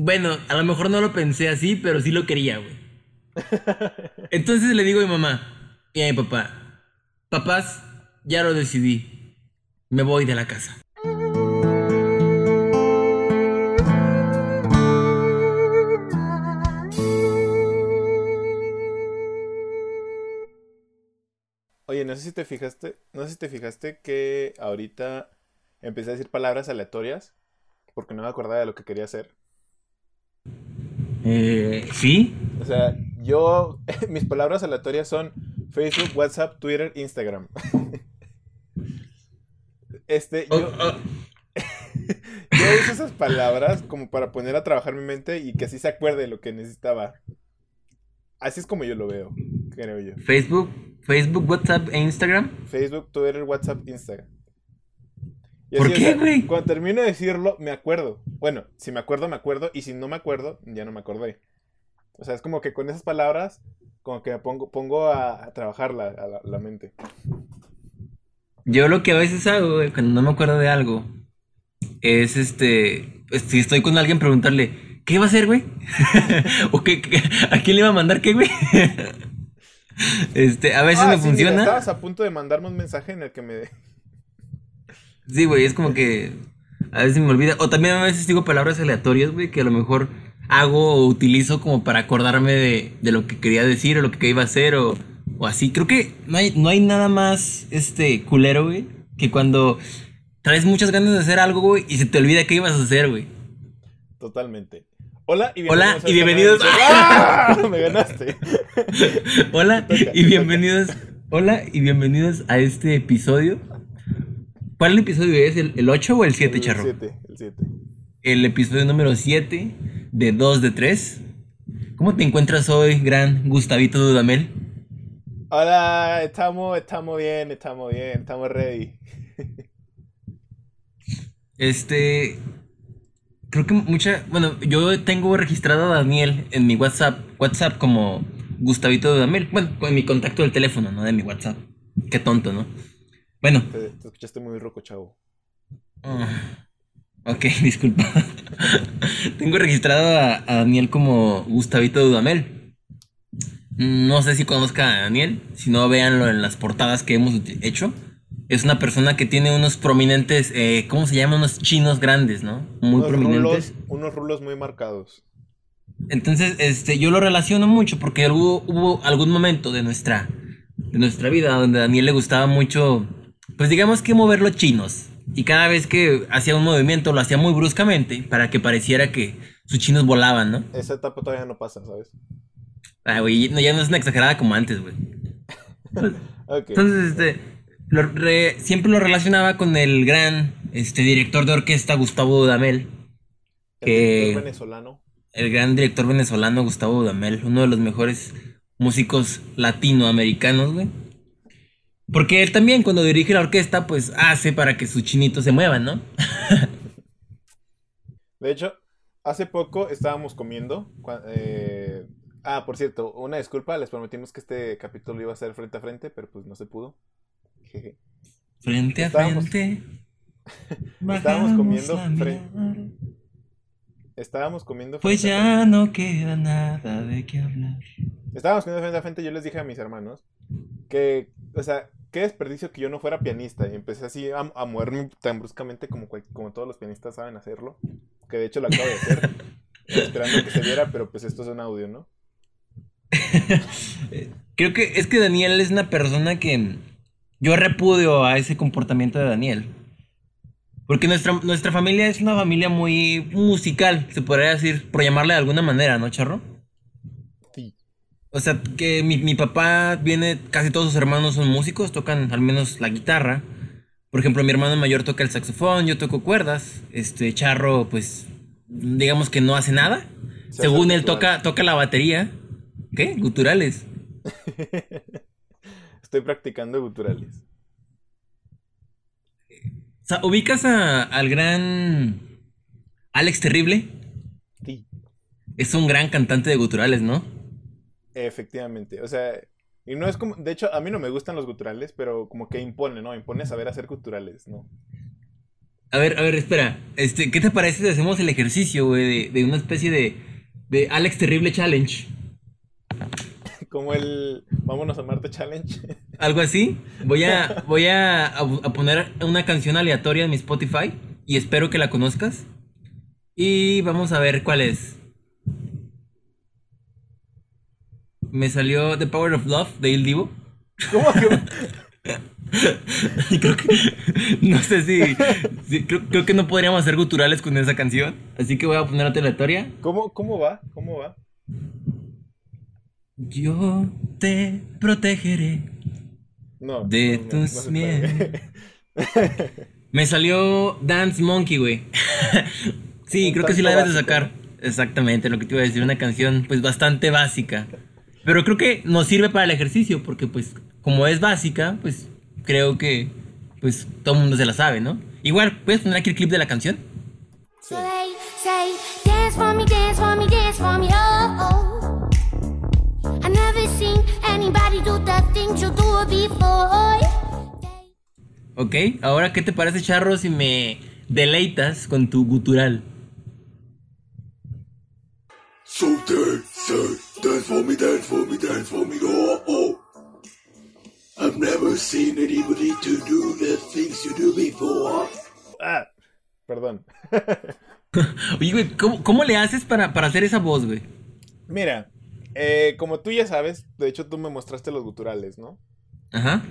Bueno, a lo mejor no lo pensé así, pero sí lo quería, güey. Entonces le digo a mi mamá y a mi papá, papás, ya lo decidí, me voy de la casa. Oye, no sé si te fijaste, no sé si te fijaste que ahorita empecé a decir palabras aleatorias porque no me acordaba de lo que quería hacer. Eh, ¿Sí? O sea, yo, mis palabras aleatorias son Facebook, WhatsApp, Twitter, Instagram. Este, yo, Oh, oh, yo uso esas palabras como para poner a trabajar mi mente y que así se acuerde de lo que necesitaba. Así es como yo lo veo, creo yo. Facebook, Facebook, WhatsApp e Instagram. Facebook, Twitter, WhatsApp, Instagram. Y ¿Por qué, güey? Cuando termino de decirlo, me acuerdo. Bueno, si me acuerdo, me acuerdo. Y si no me acuerdo, ya no me acordé. O sea, es como que con esas palabras, como que me pongo, pongo a, a trabajar la, a la, la mente. Yo lo que a veces hago, güey, cuando no me acuerdo de algo, es este, si estoy con alguien preguntarle, ¿qué va a hacer, güey? o qué, qué- a quién le va a mandar qué, güey? este, a veces Ah, me sí, mira, funciona. estabas a punto de mandarme un mensaje en el que me... Sí, güey, es como que a veces me olvida. O también a veces digo palabras aleatorias, güey, que a lo mejor hago o utilizo como para acordarme de, de lo que quería decir o lo que iba a hacer o, o así. Creo que no hay, no hay nada más este culero, güey, que cuando traes muchas ganas de hacer algo, güey, y se te olvida qué ibas a hacer, güey. Totalmente. Hola y Hola, bienvenidos. a y bienvenidos-. ¡Ah! Me ganaste. Hola toca, y bienvenidos. Hola y bienvenidos a este episodio. ¿Cuál episodio es? ¿El, el 8 o el 7, El charro? 7, el 7. el episodio número 7 de 2 de 3. ¿Cómo te encuentras hoy, gran Gustavito Dudamel? Hola, estamos, estamos bien, estamos bien, estamos ready. Este. Creo que mucha. Bueno, yo tengo registrado a Daniel en mi WhatsApp. WhatsApp como Gustavito Dudamel. Bueno, con mi contacto del teléfono, no de mi WhatsApp. Qué tonto, ¿no? Bueno, Te, te escuchaste muy roco, chavo. Ah, ok, disculpa. Tengo registrado a, a Daniel como Gustavito Dudamel. No sé si conozca a Daniel, si no, véanlo en las portadas que hemos hecho. Es una persona que tiene unos prominentes, eh, ¿cómo se llama? Unos chinos grandes, ¿no? Muy unos prominentes. rulos, unos rulos muy marcados. Entonces, este, yo lo relaciono mucho porque hubo, hubo algún momento de nuestra, de nuestra vida donde a Daniel le gustaba mucho, pues digamos que mover los chinos. Y cada vez que hacía un movimiento lo hacía muy bruscamente para que pareciera que sus chinos volaban, ¿no? Esa etapa todavía no pasa, ¿sabes? Ah, güey, no, ya no es una exagerada como antes, güey. Entonces, este, lo re- siempre lo relacionaba con el gran, este, director de orquesta Gustavo Dudamel. El que- director venezolano. el gran director venezolano Gustavo Dudamel, uno de los mejores músicos latinoamericanos, güey. Porque él también cuando dirige la orquesta, pues hace para que sus chinitos se muevan, ¿no? De hecho, hace poco estábamos comiendo. eh, Ah, por cierto, una disculpa, les prometimos que este capítulo iba a ser frente a frente, pero pues no se pudo. Jeje. Frente a Estábamos- frente. estábamos comiendo la fre- mirada. Estábamos comiendo Pues frente a ya no queda nada de qué hablar. Estábamos comiendo frente a frente yo les dije a mis hermanos que, o sea, qué desperdicio que yo no fuera pianista. Y empecé así a, a moverme tan bruscamente como, cual- como todos los pianistas saben hacerlo. Que de hecho lo acabo de hacer. esperando que se viera, pero pues esto es un audio, ¿no? Creo que es que Daniel es una persona que yo repudio a ese comportamiento de Daniel. Porque nuestra, nuestra familia es una familia muy musical, se podría decir, por llamarle de alguna manera, ¿no, Charro? O sea, que mi, mi papá viene, casi todos sus hermanos son músicos, tocan al menos la guitarra. Por ejemplo, mi hermano mayor toca el saxofón, yo toco cuerdas. Este Charro, pues, digamos que no hace nada. Se Según hace él toca, toca la batería. ¿Qué? Guturales. Estoy practicando guturales. O sea, ubicas a- al gran Alex Terrible. Sí. Es un gran cantante de guturales, ¿no? Efectivamente. O sea, y no es como. De hecho, a mí no me gustan los guturales, pero como que impone, ¿no? Impone saber hacer guturales, ¿no? A ver, a ver, espera. Este, ¿qué te parece si hacemos el ejercicio, güey, de, de una especie de, de Alex Terrible Challenge? Como el Vámonos a Marte Challenge. Algo así. Voy a, voy a, a poner una canción aleatoria en mi Spotify y espero que la conozcas. Y vamos a ver cuál es. Me salió The Power of Love de Il Divo. ¿Cómo que? Creo que. No sé si. si- creo, creo que no podríamos hacer guturales con esa canción. Así que voy a poner otra aleatoria. ¿Cómo, ¿Cómo va? ¿Cómo va? Yo te protegeré. No. De no, tus no miedos. Me salió Dance Monkey, güey. sí, Un creo que sí la debes de sacar. Exactamente, lo que te iba a decir. Una canción, pues, bastante básica. Pero creo que nos sirve para el ejercicio, porque, pues, como es básica, pues, creo que, pues, todo el mundo se la sabe, ¿no? Igual, ¿puedes poner aquí el clip de la canción? Sí. Oh. oh. Ok, ahora, ¿qué te parece, Charro, si me deleitas con tu gutural? So dance, for me, dance for me, dance for me, oh, oh. I've never seen anybody to do the things you do before. Ah, perdón. Oye, güey, ¿cómo, cómo le haces para, para hacer esa voz, güey? Mira, eh, como tú ya sabes, de hecho tú me mostraste los guturales, ¿no? Ajá.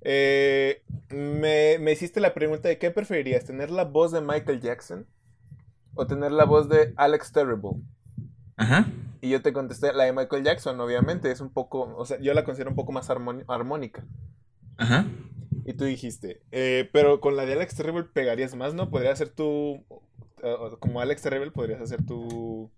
Eh, me, me hiciste la pregunta de qué preferirías, tener la voz de Michael Jackson o tener la voz de Alex Terrible. Ajá. Y yo te contesté la de Michael Jackson, obviamente, es un poco, o sea, yo la considero un poco más armónica. Ajá. Y tú dijiste, eh, pero con la de Alex Terrible pegarías más, ¿no? Podría ser eh, como Alex Terrible, podrías hacer tu...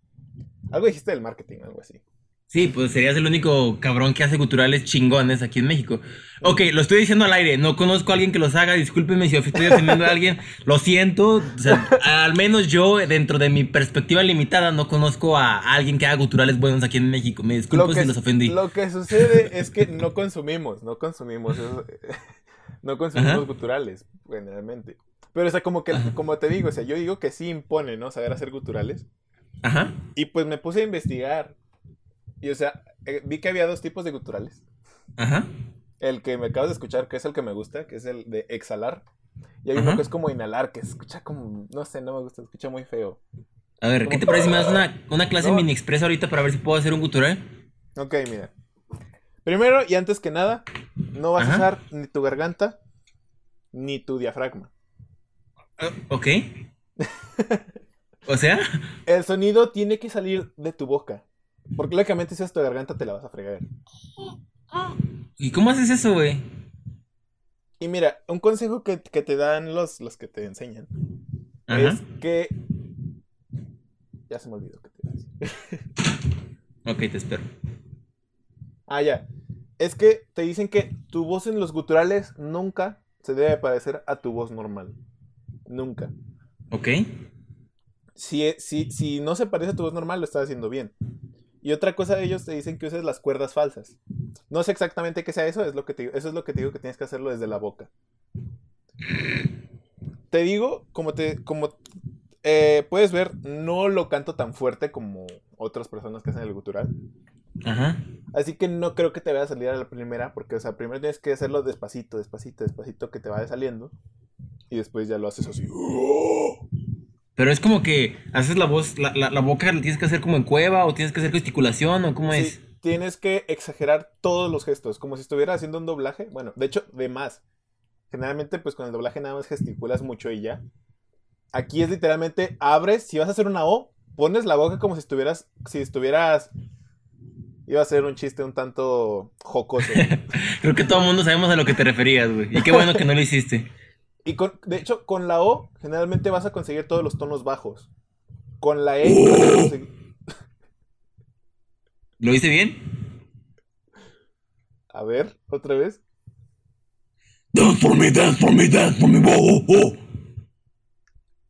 Algo dijiste del marketing, algo así. Sí, pues serías el único cabrón que hace culturales chingones aquí en México. Ok, lo estoy diciendo al aire, no conozco a alguien que los haga, discúlpenme si estoy ofendiendo a alguien, lo siento, o sea, al menos yo, dentro de mi perspectiva limitada, no conozco a alguien que haga culturales buenos aquí en México, me disculpo si los ofendí. lo que sucede es que no consumimos, no consumimos eso, no consumimos Ajá. guturales, generalmente. Pero, o sea, como que, Ajá. como te digo, o sea, yo digo que sí impone, ¿no? Saber hacer guturales. Ajá, Y pues me puse a investigar. Y, o sea, eh, vi que había dos tipos de guturales. ajá, El que me acabas de escuchar, que es el que me gusta, que es el de exhalar. Y hay uno Ajá. que es como inhalar, que se escucha como, no sé, no me gusta, se escucha muy feo. A ver, ¿qué te parece si me das una, una clase No. mini express ahorita para ver si puedo hacer un gutural? Ok, mira. Primero y antes que nada, no vas Ajá. a usar ni tu garganta ni tu diafragma. Ok. O sea, El sonido tiene que salir de tu boca. Porque lógicamente si es tu garganta te la vas a fregar. ¿y cómo haces eso, güey? Y mira, un consejo que, que te dan los, los que te enseñan Ajá. es que... Ya se me olvidó que te decir. Ok, te espero. Ah, ya. Es que te dicen que tu voz en los guturales nunca se debe parecer a tu voz normal. Nunca. Ok. Si, si, si no se parece a tu voz normal, lo estás haciendo bien. Y otra cosa de ellos te dicen que uses las cuerdas falsas. No sé exactamente qué sea eso, es lo que te, digo- eso es lo que te digo que tienes que hacerlo desde la boca. Te digo, como te, como eh, puedes ver, no lo canto tan fuerte como otras personas que hacen el gutural. Ajá. Así que no creo que te vaya a salir a la primera, porque, o sea, primero tienes que hacerlo despacito, despacito, despacito, que te vaya saliendo. Y después ya lo haces así. Pero es como que haces la voz, la, la, la boca la tienes que hacer como en cueva o tienes que hacer gesticulación o cómo Sí, es. tienes que exagerar todos los gestos, como si estuvieras haciendo un doblaje. Bueno, de hecho, de más. Generalmente, pues con el doblaje nada más gesticulas mucho y ya. Aquí es literalmente, abres, si vas a hacer una O, pones la boca como si estuvieras, si estuvieras... Iba a ser un chiste un tanto jocoso. Creo que todo el mundo sabemos a lo que te referías, güey. Y qué bueno que no lo hiciste. Y con, de hecho, con la O, generalmente vas a conseguir todos los tonos bajos. Con la E, vas a conseguir... ¿Lo hice bien? A ver, otra vez. Dance for me, dance for me, dance for me, oh, oh.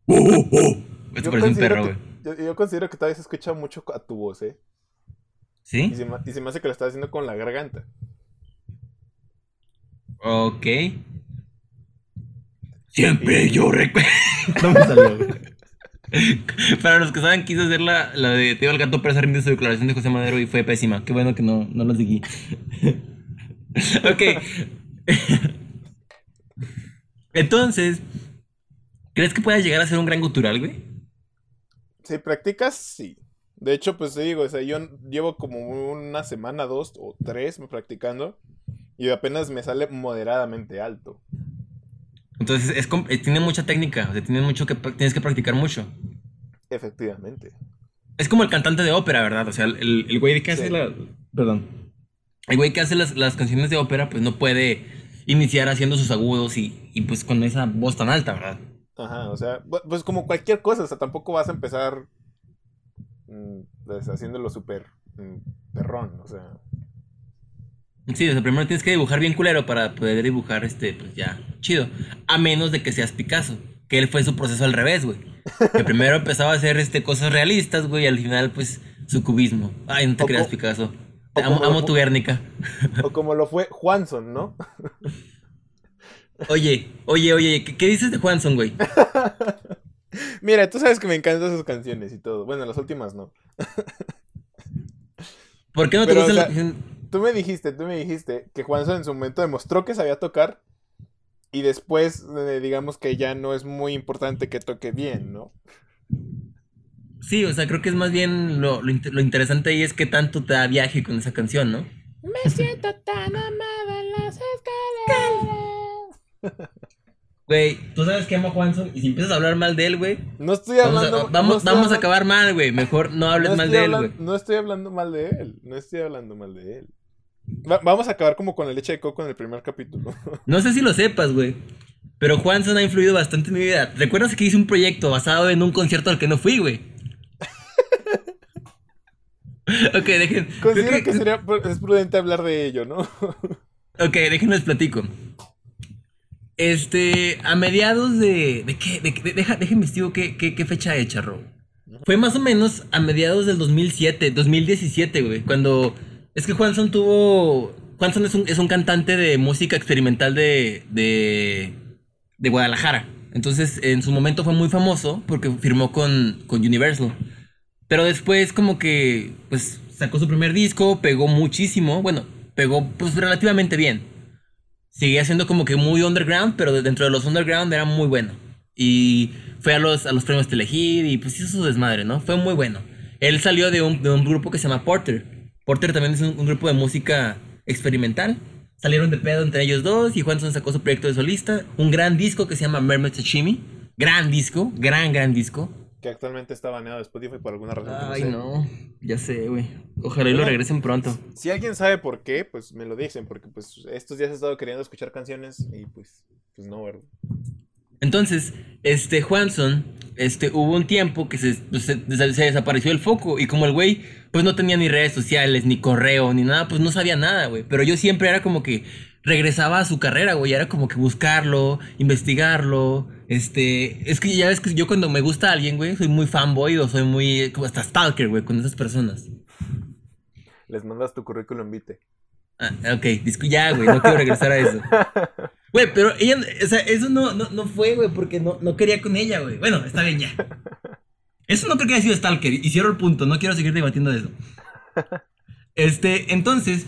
Oh, oh, oh. Un considero perro, que- yo, yo considero que todavía se escucha mucho a tu voz, ¿eh? ¿Sí? Y se, me, y se me hace que lo estás haciendo con la garganta. Ok. Siempre yo recuerdo. no me salió. Para los que saben, quise hacer la, la de Teo el gato presa rinde su declaración de José Madero y fue pésima. Qué bueno que no, no lo seguí. ok. Entonces, ¿crees que puedas llegar a ser un gran gutural, güey? Si practicas, sí. De hecho, pues te digo, o sea, yo llevo como una semana, dos o tres practicando y apenas me sale moderadamente alto. Entonces, es, com- eh, tiene mucha técnica, o sea, tiene mucho que, tienes que practicar mucho. Efectivamente. Es como el cantante de ópera, ¿verdad? O sea, el, el güey que hace Sí. la... Perdón. El güey que hace las, las canciones de ópera, pues no puede iniciar haciendo sus agudos y, y pues con esa voz tan alta, ¿verdad? Ajá, o sea, pues como cualquier cosa, o sea, tampoco vas a empezar mm, pues, haciéndolo súper mm, perrón, o sea. Sí, o sea, primero tienes que dibujar bien culero para poder dibujar, este, pues ya, chido. A menos de que seas Picasso, que él fue su proceso al revés, güey. Que primero empezaba a hacer, este, cosas realistas, güey, y al final, pues, su cubismo. Ay, no te O creas, Picasso. Te amo, tu Guernica. O como lo fue Juanson, ¿no? Oye, oye, oye, ¿qué, qué dices de Juanson, güey? Mira, tú sabes que me encantan sus canciones y todo. Bueno, las últimas no. ¿Por qué no te Pero, gustan o las sea, canciones? Tú me dijiste, tú me dijiste que Juanson en su momento demostró que sabía tocar y después eh, digamos que ya no es muy importante que toque bien, ¿no? Sí, o sea, creo que es más bien lo, lo, inter- lo interesante ahí es que tanto te da viaje con esa canción, ¿no? Me siento tan amada en las escaleras. Güey, tú sabes que amo a Juanson y si empiezas a hablar mal de él, güey, No estoy vamos, hablando a, no vamos, vamos a acabar mal, güey. Mejor no hables no mal de él, güey. No estoy hablando mal de él, no estoy hablando mal de él. Va- vamos a acabar como con la leche de coco en el primer capítulo. No sé si lo sepas, güey. Pero Juanson ha influido bastante en mi vida. ¿Recuerdas que hice un proyecto basado en un concierto al que no fui, güey? ok, dejen. Considero que sería es prudente hablar de ello, ¿no? Ok, déjenles platico. Este, a mediados de. ¿De qué? De, de- deja, deja investigo qué, qué, qué fecha es, charro. Fue más o menos a mediados del 2007, 2017, güey. Cuando. Es que Juanson tuvo. Juanson es un, es un cantante de música experimental de. de. de Guadalajara. Entonces, en su momento fue muy famoso porque firmó con, con Universal. Pero después, como que. Pues sacó su primer disco, pegó muchísimo. Bueno, pegó pues relativamente bien. Seguía siendo como que muy underground, pero de- dentro de los underground era muy bueno. Y fue a los, a los premios Telehit y pues hizo su desmadre, ¿no? Fue muy bueno. Él salió de un, de un grupo que se llama Porter. Porter también es un, un grupo de música experimental. Salieron de pedo entre ellos dos y Juanson sacó su proyecto de solista. Un gran disco que se llama Mermaid Sashimi. Gran disco, gran, gran disco. que actualmente está baneado de Spotify por alguna razón. Ay, sé. no, ya sé, güey. Ojalá y lo regresen pronto. Si alguien sabe por qué, pues me lo dicen, porque pues estos días he estado queriendo escuchar canciones y pues, pues no, ¿verdad? Entonces, este Juanson, este, hubo un tiempo que se, pues, se, se desapareció el foco y como el güey, pues no tenía ni redes sociales, ni correo, ni nada, pues no sabía nada, güey. Pero yo siempre era como que regresaba a su carrera, güey, era como que buscarlo, investigarlo, este, es que ya ves que yo cuando me gusta alguien, güey, soy muy fanboy o soy muy, como hasta stalker, güey, con esas personas. Les mandas tu currículum vitae. Ah, ok, ya, güey, no quiero regresar a eso. Güey, pero ella, o sea, eso no, no, no fue, güey, porque no, no quería con ella, güey. Bueno, está bien ya. Eso no creo que haya sido Stalker, y cierro el punto, no quiero seguir debatiendo de eso. Este, entonces,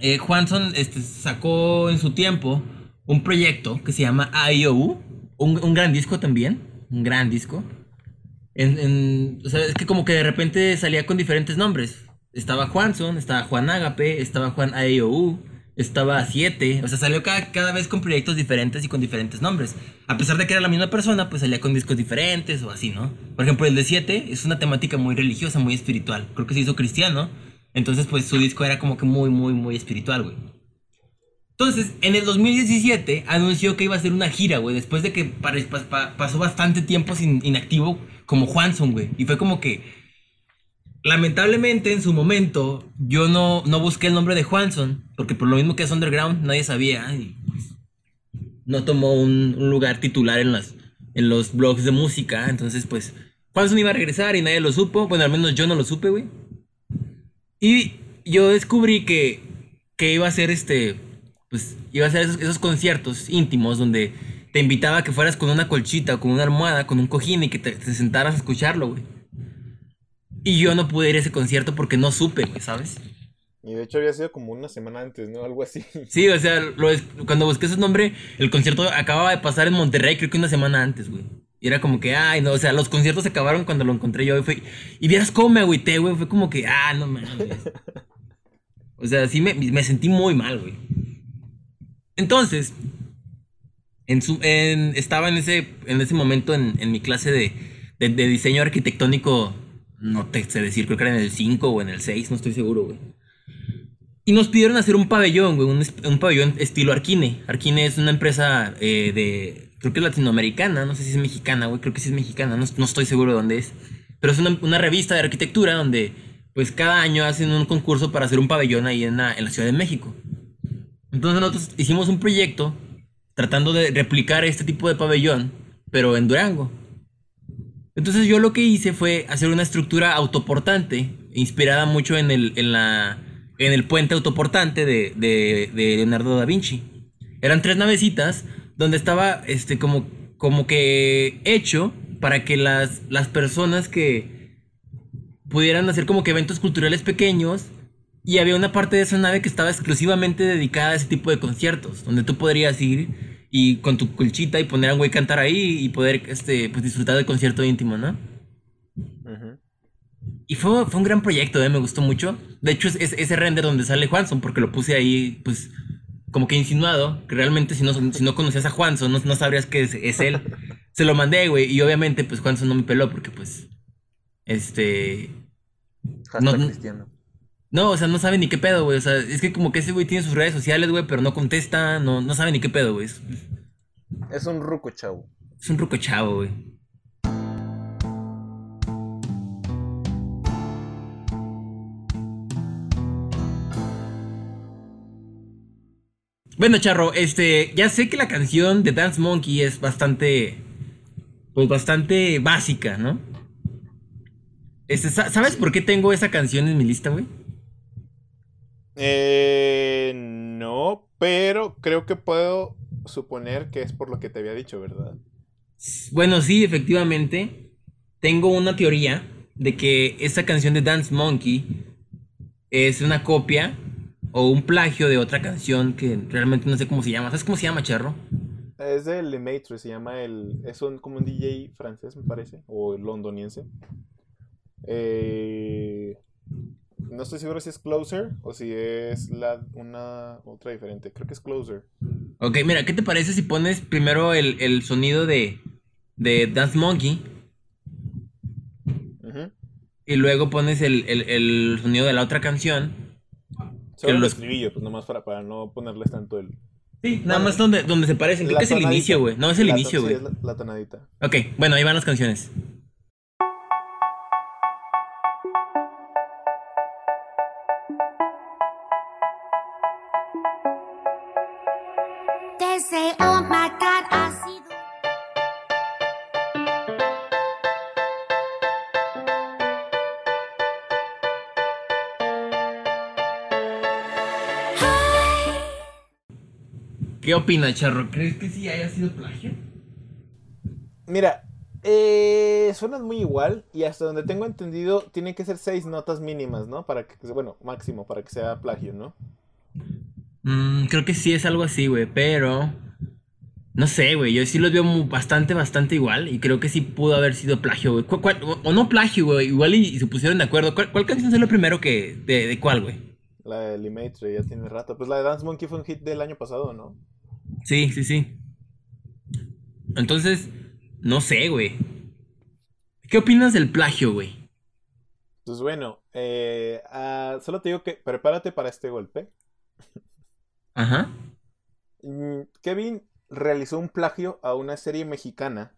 eh, Juanson este, sacó en su tiempo un proyecto que se llama IOU, un, un gran disco también, un gran disco. En, o sea, es que como que de repente salía con diferentes nombres. Estaba Juanson, estaba Juan Agape, estaba Juan IOU, estaba Siete. O sea, salió cada, cada vez con proyectos diferentes y con diferentes nombres. A pesar de que era la misma persona, pues salía con discos diferentes o así, ¿no? Por ejemplo, el de Siete es una temática muy religiosa, muy espiritual. Creo que se hizo cristiano. Entonces, pues su disco era como que muy, muy, muy espiritual, güey. Entonces, en el 2017 anunció que iba a hacer una gira, güey, después de que pasó bastante tiempo sin inactivo como Juanson, güey. Y fue como que, lamentablemente en su momento, yo no, no busqué el nombre de Juanson, porque por lo mismo que es underground, nadie sabía. Y pues, no tomó un, lugar titular en, las, en los blogs de música. Entonces, pues, Juanson iba a regresar y nadie lo supo. Bueno, al menos yo no lo supe, güey. Y yo descubrí que, que iba a ser este, pues iba a ser esos, esos conciertos íntimos donde te invitaba a que fueras con una colchita, con una almohada, con un cojín y que te, te sentaras a escucharlo, güey. Y yo no pude ir a ese concierto porque no supe, güey, ¿sabes? Y de hecho había sido como una semana antes, ¿no? Algo así. Sí, o sea, lo es- cuando busqué ese nombre, el concierto acababa de pasar en Monterrey, creo que una semana antes, güey. Y era como que, ay, no, o sea, los conciertos se acabaron cuando lo encontré yo. Y, fue, y vieras cómo me agüité, güey. Fue como que, ah, no mames. O sea, sí me, me sentí muy mal, güey. Entonces, en su, en- estaba en ese, en ese momento en, en mi clase de, de, de diseño arquitectónico, no te sé decir, creo que era en el 5 o en el 6, no estoy seguro, güey. Y nos pidieron hacer un pabellón, güey, un, un pabellón estilo Arquine. Arquine es una empresa eh, de, creo que es latinoamericana, no sé si es mexicana, güey, creo que sí es mexicana, no, no estoy seguro de dónde es. Pero es una, una revista de arquitectura donde, pues, cada año hacen un concurso para hacer un pabellón ahí en la, en la Ciudad de México. Entonces nosotros hicimos un proyecto tratando de replicar este tipo de pabellón, pero en Durango. Entonces yo lo que hice fue hacer una estructura autoportante, inspirada mucho en el, en la, en el puente autoportante de, de- Leonardo da Vinci. Eran tres navecitas donde estaba este, como, como que hecho para que las, las personas que pudieran hacer como que eventos culturales pequeños y había una parte de esa nave que estaba exclusivamente dedicada a ese tipo de conciertos, donde tú podrías ir y con tu colchita y poner a un güey cantar ahí y poder este, pues, disfrutar del concierto íntimo, ¿no? Y fue, fue un gran proyecto, ¿eh? me gustó mucho. De hecho, es, es ese render donde sale Juanson, porque lo puse ahí, pues, como que insinuado, que realmente si no, si no conocías a Juanson, no, no sabrías que es, es él. Se lo mandé, güey, y obviamente, pues, Juanson no me peló, porque, pues, este... Hashtag No, cristiano. No, o sea, no sabe ni qué pedo, güey. O sea, es que como que ese güey tiene sus redes sociales, güey, pero no contesta, no, no sabe ni qué pedo, güey. Es, Es un ruco, chavo. es un ruco chavo, güey. Bueno, Charro, este, ya sé que la canción de Dance Monkey es bastante, pues bastante básica, ¿no? Este, sa- ¿sabes por qué tengo esa canción en mi lista, güey? Eh, no, pero creo que puedo suponer que es por lo que te había dicho, ¿verdad? Bueno, sí, efectivamente. Tengo una teoría de que esta canción de Dance Monkey es una copia o un plagio de otra canción que realmente no sé cómo se llama. ¿Sabes cómo se llama, Charro? Es de Lemaitre, se llama el... Es un, como un DJ francés, me parece, o londoniense. Eh, no estoy seguro si es Closer o si es la, una otra diferente. Creo que es Closer. Ok, mira, ¿qué te parece si pones primero el, el sonido de, de Dance Monkey y luego pones el, el- el sonido de la otra canción? Solo el estribillo, pues nomás para, para no ponerles tanto el... Sí, nada más donde, donde se parecen. Creo que es el tonadita. inicio, güey. No, es el La inicio, sí, güey. es la, la tonadita. Ok, bueno, ahí van las canciones. They say, oh my God, I see the Hi. ¿Qué opinas, Charro? ¿Crees que sí haya sido plagio? Mira, eh, suenan muy igual y hasta donde tengo entendido tienen que ser seis notas mínimas, ¿no? Para que, bueno, máximo, para que sea plagio, ¿no? Mm, creo que sí es algo así, güey, pero... No sé, güey, yo sí los veo bastante, bastante igual y creo que sí pudo haber sido plagio, güey. ¿Cuál- cuál- o, o no plagio, güey, igual y, y se pusieron de acuerdo. ¿Cuál, cuál canción es lo primero que... de, de cuál, güey? La de Lemaitre ya tiene rato. Pues la de Dance Monkey fue un hit del año pasado, ¿no? Sí, sí, sí. Entonces, no sé, güey. ¿Qué opinas del plagio, güey? Pues bueno, eh, ah, solo te digo que prepárate para este golpe. Ajá. Mm, Kevin realizó un plagio a una serie mexicana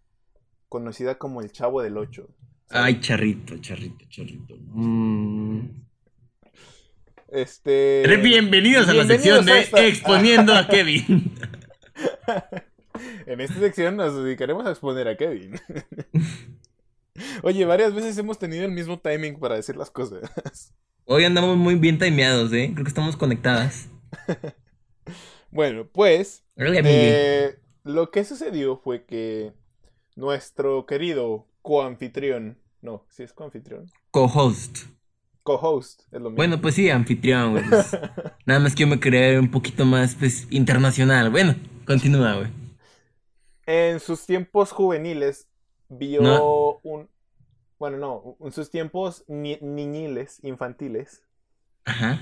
conocida como El Chavo del Ocho. Ay, charrito, charrito, charrito. Mm. Este. Bienvenidos a la sección de a esta- Exponiendo a Kevin. En esta sección nos dedicaremos a exponer a Kevin. Oye, varias veces hemos tenido el mismo timing para decir las cosas. Hoy andamos muy bien timeados, ¿eh? Creo que estamos conectadas. Bueno, pues eh, lo que sucedió fue que nuestro querido coanfitrión, no, si es coanfitrión, Co-host. co-host, es lo mismo. Bueno, pues sí, anfitrión, güey. pues, nada más que yo me quería un poquito más, pues, internacional. Bueno, continúa, güey. En sus tiempos juveniles vio No. un... Bueno, no, en sus tiempos ni- niñiles, infantiles, Ajá.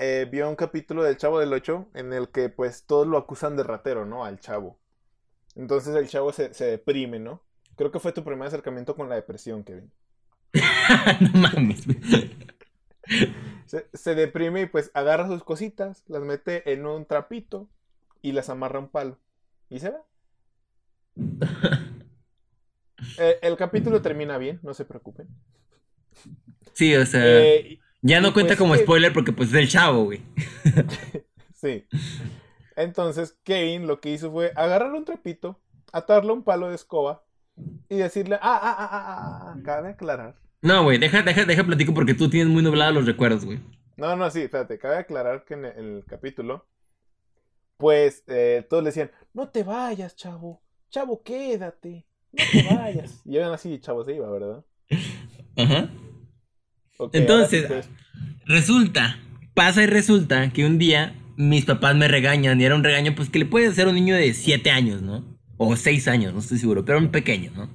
Eh, vio un capítulo del Chavo del Ocho en el que pues todos lo acusan de ratero, ¿no? Al chavo. Entonces el chavo se, se deprime, ¿no? Creo que fue tu primer acercamiento con la depresión, Kevin. no mames. Se, se deprime y pues agarra sus cositas, las mete en un trapito y las amarra a un palo. Y se va. Eh, el capítulo termina bien, no se preocupen. Sí, o sea, Eh, ya no cuenta pues como spoiler porque, pues, es el chavo, güey. Sí. Entonces, Kevin lo que hizo fue agarrar un trapito, atarle un palo de escoba y decirle, ah, ah, ah, ah, ah, ah, cabe aclarar. No, güey, deja, deja, deja platico porque tú tienes muy nublados los recuerdos, güey. No, no, sí, espérate, cabe aclarar que en el, en el capítulo, pues eh, todos le decían, no te vayas, chavo, chavo, quédate, no te vayas. Y aún así, chavo se iba, ¿verdad? Ajá. Entonces- sí, Resulta, pasa y resulta que un día mis papás me regañan y era un regaño pues que le puede hacer a un niño de 7 años, ¿no? O 6 años, no estoy seguro, pero un pequeño, ¿no?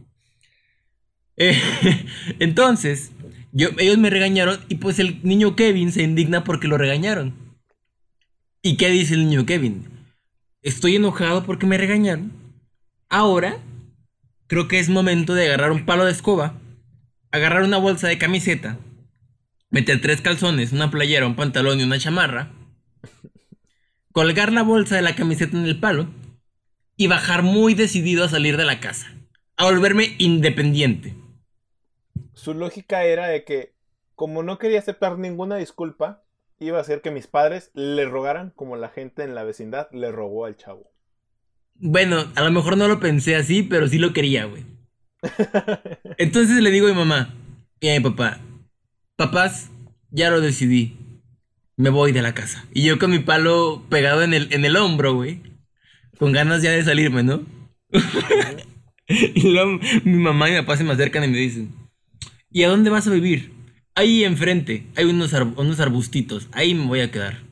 Eh, entonces, yo, ellos me regañaron y pues el niño Kevin se indigna porque lo regañaron. ¿Y qué dice el niño Kevin? Estoy enojado porque me regañaron. Ahora, creo que es momento de agarrar un palo de escoba, agarrar una bolsa de camiseta, meter tres calzones, una playera, un pantalón y una chamarra, colgar la bolsa de la camiseta en el palo y bajar muy decidido a salir de la casa, a volverme independiente. su lógica era de que, como no quería aceptar ninguna disculpa, iba a hacer que mis padres le rogaran como la gente en la vecindad le rogó al chavo. Bueno, a lo mejor no lo pensé así, pero sí lo quería, güey. Entonces le digo a mi mamá y a mi papá, papás, ya lo decidí, me voy de la casa. Y yo con mi palo pegado en el, en el hombro, güey, con ganas ya de salirme, ¿no? y luego mi mamá y mi papá se me acercan y me dicen, ¿y a dónde vas a vivir? Ahí enfrente, hay unos, unos arbustitos, ahí me voy a quedar.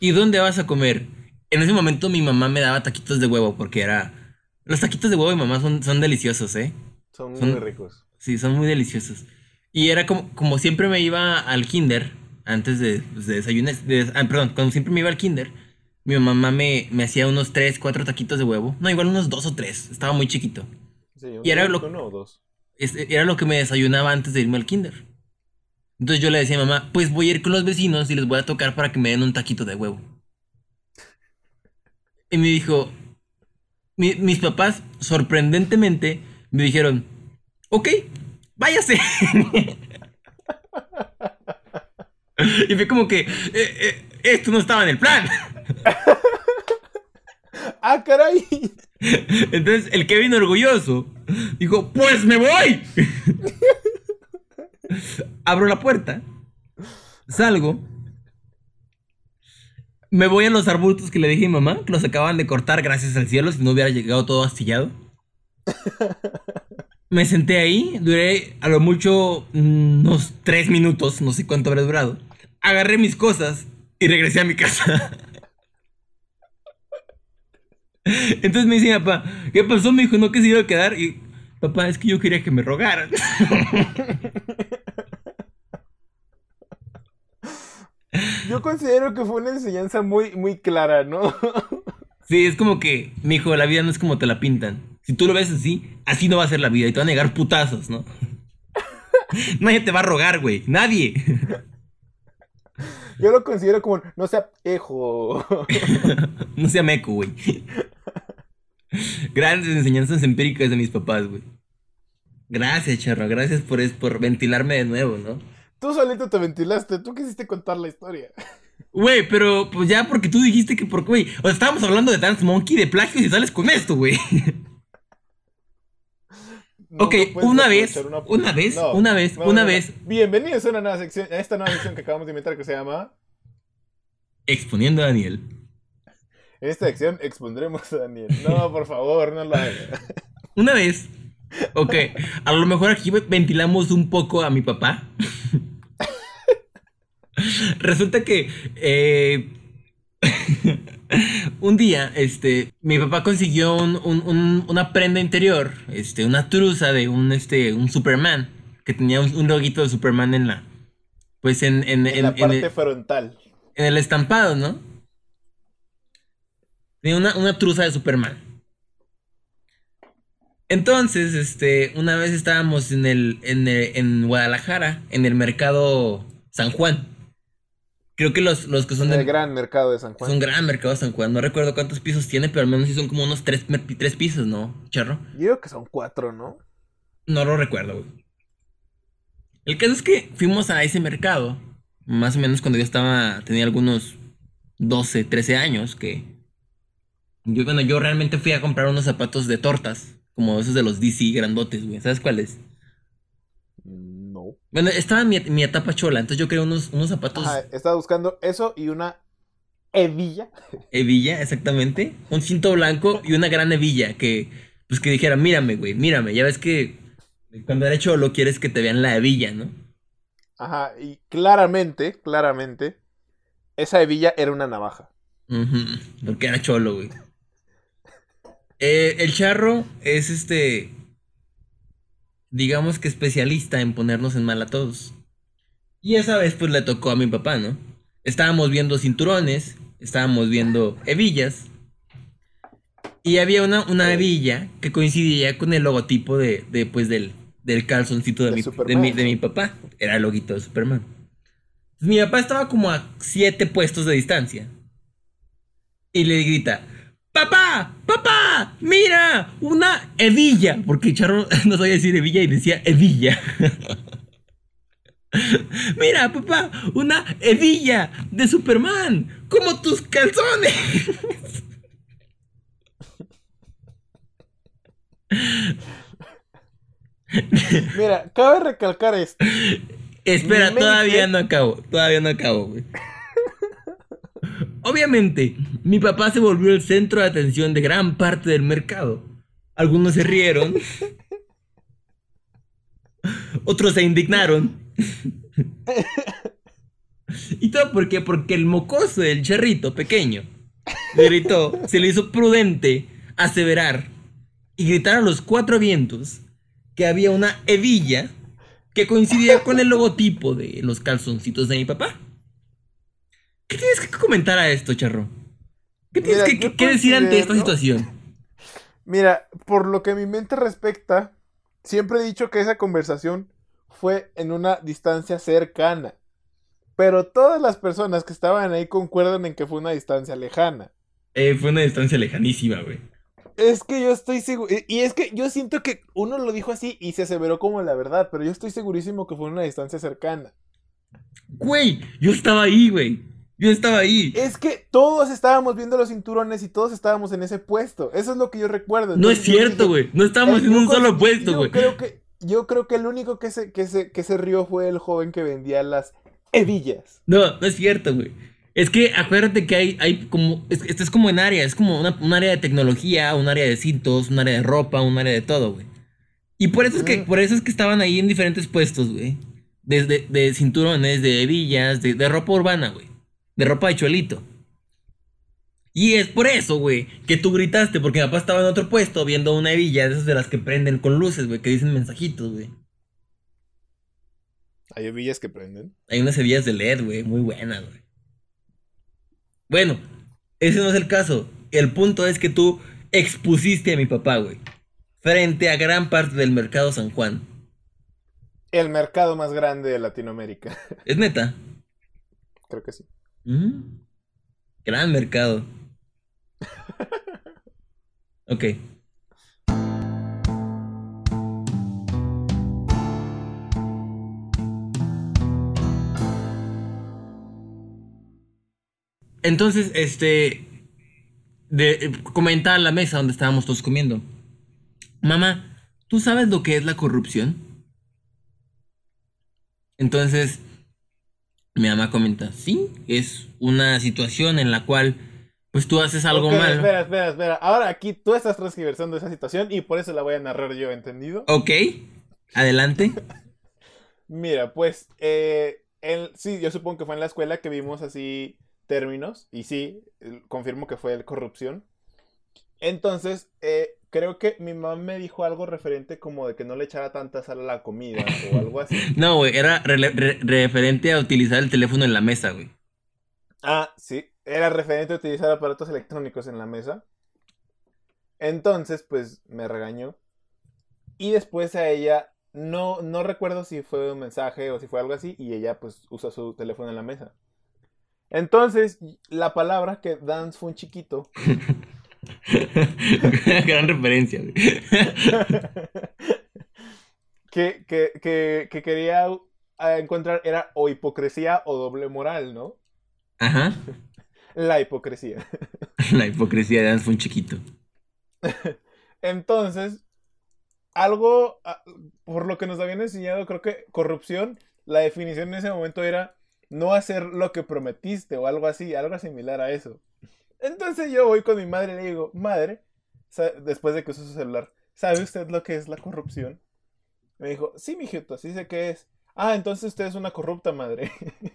¿Y dónde vas a comer? En ese momento mi mamá me daba taquitos de huevo porque era... Los taquitos de huevo de mamá son, son deliciosos, ¿eh? Son muy Son- ricos. Sí, son muy deliciosos. Y era como, como siempre me iba al kinder, antes de, pues, de desayunar, de- ah, perdón, cuando siempre me iba al kinder, mi mamá me, me hacía unos 3, 4 taquitos de huevo. No, igual unos 2 o 3, estaba muy chiquito. Sí, Y era lo- uno o dos. Era lo que me desayunaba antes de irme al kinder. Entonces yo le decía a mamá, pues voy a ir con los vecinos y les voy a tocar para que me den un taquito de huevo. Y me dijo, mi- mis papás sorprendentemente me dijeron, ok, váyase. y fue como que, "Eh, eh, esto no estaba en el plan. ¡Ah, caray! Entonces el Kevin orgulloso dijo, pues me voy. Abro la puerta, salgo, me voy a los arbustos que le dije a mi mamá, que los acaban de cortar gracias al cielo, si no hubiera llegado todo astillado. Me senté ahí, duré a lo mucho mm, unos tres minutos, no sé cuánto habrá durado. Agarré mis cosas y regresé a mi casa. Entonces me dice papá, ¿qué pasó? Me dijo, no que se iba a quedar. Y papá, es que yo quería que me rogaran. Yo considero que fue una enseñanza muy, muy clara, ¿no? Sí, es como que, mi hijo, la vida no es como te la pintan. Si tú lo ves así, así no va a ser la vida y te van a negar putazos, ¿no? Nadie te va a rogar, güey. Nadie. Yo lo considero como, no sea ejo. No sea meco, güey. Grandes enseñanzas empíricas de mis papás, güey. Gracias, charro. Gracias por, por ventilarme de nuevo, ¿no? Tú solito te ventilaste, tú quisiste contar la historia. Güey, pero pues ya porque tú dijiste que por güey. O sea, estábamos hablando de Dance Monkey, de plagios y sales con esto, güey. No Ok, una vez, una vez, una vez, una vez. Bienvenidos a una nueva sección, a esta nueva sección que acabamos de inventar que se llama Exponiendo a Daniel. En esta sección expondremos a Daniel. No, por favor, no lo haga. Una vez, ok, a lo mejor aquí ventilamos un poco a mi papá. Resulta que eh, un día, este, mi papá consiguió un- un- un- una prenda interior, este, una truza de un, este, un Superman, que tenía un, loguito de Superman en la, pues en, en, En en- la parte el, frontal. en el estampado, ¿no? Tenía una, una truza de Superman. Entonces, este, una vez estábamos en el, en el- en Guadalajara, en el mercado San Juan. Creo que los, los que son En de, el gran mercado de San es Juan. un gran mercado San Juan. No recuerdo cuántos pisos tiene, pero al menos sí son como unos tres, tres pisos, ¿no, Charro? Yo digo que son cuatro, ¿no? No lo recuerdo, güey. El caso es que fuimos a ese mercado, más o menos cuando yo estaba, tenía algunos 12, 13 años, que... Yo, bueno, yo realmente fui a comprar unos zapatos de tortas, como esos de los DC grandotes, güey. ¿Sabes cuáles? No. Bueno, estaba mi, mi etapa chola, entonces yo quería unos, unos zapatos Ajá, estaba buscando eso y una hebilla. hebilla, exactamente. Un cinto blanco y una gran hebilla que, pues que dijera, mírame, güey, mírame. Ya ves que cuando eres cholo quieres que te vean la hebilla, ¿no? Ajá, y claramente, claramente, esa hebilla era una navaja. Ujú, porque era cholo, güey. Eh, el charro es este. Digamos que especialista en ponernos en mal a todos. Y esa vez, pues le tocó a mi papá, ¿no? Estábamos viendo cinturones, estábamos viendo hebillas. Y había una, una hebilla que coincidía con el logotipo de, de, pues, del, del calzoncito de, De mi, de, mi, de mi papá. Era el loguito de Superman. Entonces, mi papá estaba como a siete puestos de distancia. Y le grita, papá, papá, mira, una hebilla. Porque Charro no sabía decir hebilla y decía hebilla. mira, papá, una hebilla de Superman, como tus calzones. Mira, cabe recalcar esto. Espera, Mi mente- todavía no acabo, todavía no acabo, güey. Obviamente, mi papá se volvió el centro de atención de gran parte del mercado. Algunos se rieron. Otros se indignaron. ¿Y todo por qué? Porque el mocoso del charrito pequeño le gritó, se le hizo prudente aseverar y gritar a los cuatro vientos que había una hebilla que coincidía con el logotipo de los calzoncitos de mi papá. ¿Qué tienes que comentar a esto, charro? ¿Qué tienes Mira, que, decir ante esta situación? Mira, por lo que mi mente respecta, siempre he dicho que esa conversación fue en una distancia cercana. Pero todas las personas que estaban ahí concuerdan en que fue una distancia lejana. Eh, fue una distancia lejanísima, güey. Es que yo estoy seguro. Y es que yo siento que uno lo dijo así y se aseveró como la verdad, pero yo estoy segurísimo que fue una distancia cercana. Güey, yo estaba ahí, güey. Yo estaba ahí. Es que todos estábamos viendo los cinturones y todos estábamos en ese puesto. Eso es lo que yo recuerdo. No es cierto, güey. No estábamos en un solo puesto, güey. Creo que, yo creo que el único que se, que, se, que se rió fue el joven que vendía las hebillas. No, no es cierto, güey. Es que acuérdate que hay, hay como. es- Esto es como en área. Es como una, un área de tecnología, un área de cintos, un área de ropa, un área de todo, güey. Y por eso es que, por eso es que estaban ahí en diferentes puestos, güey. Desde de cinturones, de hebillas, de, de ropa urbana, güey. De ropa de chuelito. Y es por eso, güey, que tú gritaste, porque mi papá estaba en otro puesto viendo una hebilla de esas de las que prenden con luces, güey, que dicen mensajitos, güey. Hay hebillas que prenden. Hay unas hebillas de LED, güey, muy buenas, güey. Bueno, ese no es el caso. El punto es que tú expusiste a mi papá, güey. Frente a gran parte del mercado San Juan. El mercado más grande de Latinoamérica. Es neta. Creo que sí. Mm. Gran mercado. Ok. Entonces, este. De, eh, comenta a la mesa donde estábamos todos comiendo. Mamá, ¿tú sabes lo que es la corrupción? Entonces, mi mamá comenta, sí, es una situación en la cual pues tú haces algo Ok, malo. Espera, espera, espera. Ahora aquí tú estás transgiversando esa situación y por eso la voy a narrar yo, ¿entendido? Ok, adelante. Mira, pues, eh, el- sí, yo supongo que fue en la escuela que vimos así términos, y sí, el- confirmo que fue corrupción. Entonces, eh, creo que mi mamá me dijo algo referente como de que no le echara tanta sal a la comida o algo así. No, güey, era re- referente a utilizar el teléfono en la mesa, güey. Ah, sí, era referente a utilizar aparatos electrónicos en la mesa. Entonces, pues, me regañó. Y después a ella, no, no recuerdo si fue un mensaje o si fue algo así, y ella, pues, usa su teléfono en la mesa. Entonces, la palabra que Dance fue un chiquito, Gran referencia, que, que, que, que quería ah, encontrar era o hipocresía o doble moral, ¿no? Ajá. La hipocresía. La hipocresía de fue un chiquito. Entonces, algo ah, por lo que nos habían enseñado, creo que corrupción, la definición en ese momento era no hacer lo que prometiste o algo así, algo similar a eso. Entonces yo voy con mi madre y le digo, madre, después de que usó su celular, ¿sabe usted lo que es la corrupción? Me dijo, sí, mijito, sí sé qué es. Ah, entonces usted es una corrupta madre.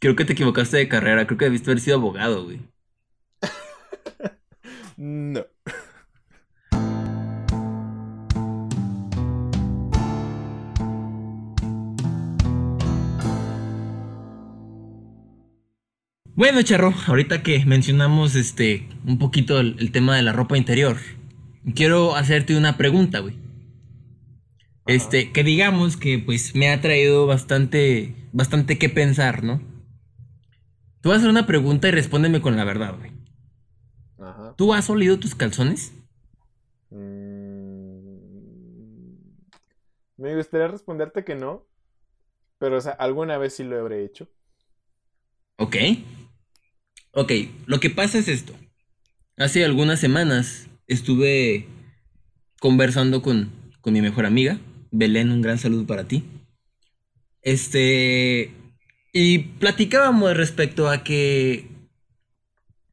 Creo que te equivocaste de carrera. Creo que debiste haber sido abogado, güey. no. Bueno, Charro, ahorita que mencionamos este un poquito el, el tema de la ropa interior, quiero hacerte una pregunta, güey. Este, que digamos que pues me ha traído bastante, bastante que pensar, ¿no? Te voy a hacer una pregunta y respóndeme con la verdad, güey. Ajá. ¿Tú has olido tus calzones? Mm, Me gustaría responderte que no, pero o sea, alguna vez sí lo habré hecho. Ok. Ok, lo que pasa es esto. Hace algunas semanas estuve conversando con, con mi mejor amiga, Belén, un gran saludo para ti. Este, y platicábamos respecto a que,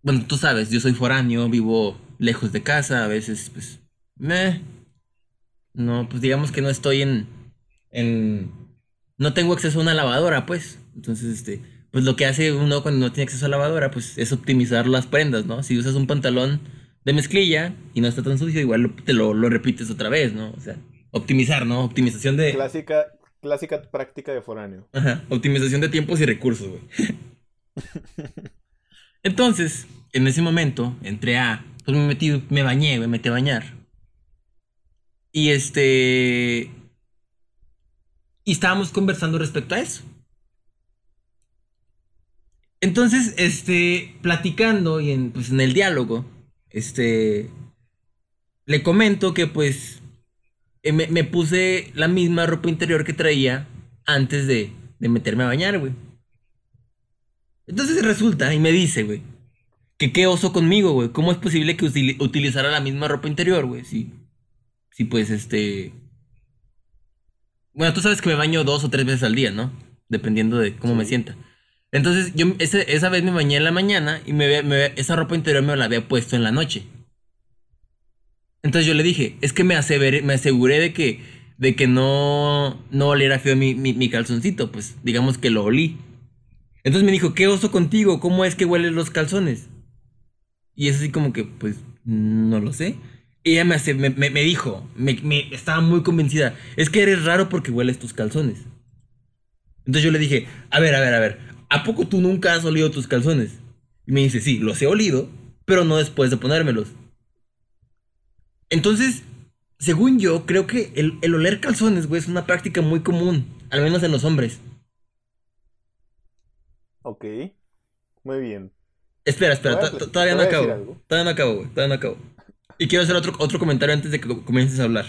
bueno, tú sabes, yo soy foráneo, vivo lejos de casa, a veces, pues, meh. no, pues digamos que no estoy en, en, no tengo acceso a una lavadora, pues, entonces, este, pues lo que hace uno cuando no tiene acceso a lavadora, pues, es optimizar las prendas, ¿no? Si usas un pantalón de mezclilla y no está tan sucio, igual lo- te lo, lo repites otra vez, ¿no? O sea, optimizar, ¿no? Optimización de... Clásica, clásica práctica de foráneo. Ajá, optimización de tiempos y recursos, güey. Entonces, en ese momento, entré a. Pues me metí, me bañé, me metí a bañar. Y este. Y estábamos conversando respecto a eso. Entonces, este, platicando y en, pues, en el diálogo, este, le comento que pues eh, me, me puse la misma ropa interior que traía antes de, de meterme a bañar, güey. Entonces resulta y me dice, güey, que qué oso conmigo, güey. ¿Cómo es posible que utili- utilizara la misma ropa interior, güey? Si, si pues este... Bueno, tú sabes que me baño dos o tres veces al día, ¿no? Dependiendo de cómo me sienta. Entonces, yo ese- esa vez me bañé en la mañana y me, me esa ropa interior me la había puesto en la noche. Entonces yo le dije, es que me aseguré, me aseguré de que, de que no, no oliera feo mi, mi, mi calzoncito, pues digamos que lo olí. Entonces me dijo, ¿qué oso contigo? ¿Cómo es que hueles los calzones? Y es así como que, pues, no lo sé. Y ella me, hace- me, me- dijo, me- estaba muy convencida, es que eres raro porque hueles tus calzones. Entonces yo le dije, a ver, a ver, a ver, ¿a poco tú nunca has olido tus calzones? Y me dice, sí, los he olido, pero no después de ponérmelos. Entonces, según yo, creo que el, el oler calzones, güey, es una práctica muy común, al menos en los hombres. Ok. Muy bien. Espera, espera, todavía no acabo. Todavía no acabo, güey, todavía no acabo. Y quiero hacer otro, otro comentario antes de que co- comiences a hablar.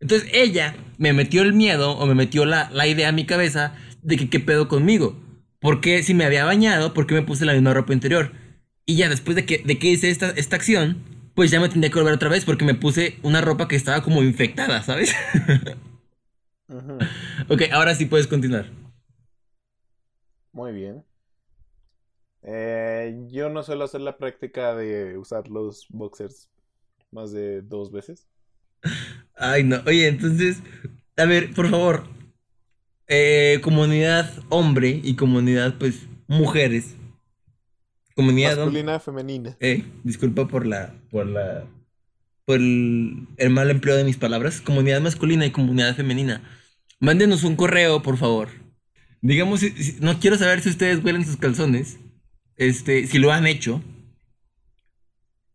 Entonces ella me metió el miedo o me metió la, la idea a mi cabeza de que qué pedo conmigo. ¿Por qué si me había bañado, por qué me puse la misma ropa interior? Y ya después de que, de que hice esta, esta acción, pues ya me tendría que volver otra vez porque me puse una ropa que estaba como infectada, ¿sabes? Ujú. ok, ahora sí puedes continuar. Muy bien. Eh, yo no suelo hacer la práctica de usar los boxers más de dos veces. Ay, no. Oye, entonces, a ver, por favor. Eh, comunidad hombre y comunidad, pues, mujeres. Comunidad hombre. Masculina, femenina. Eh, disculpa por la, por la, por el, el mal empleo de mis palabras. Comunidad masculina y comunidad femenina. Mándenos un correo, por favor. Digamos, si- si- no quiero saber si ustedes huelen sus calzones. Este, si lo han hecho.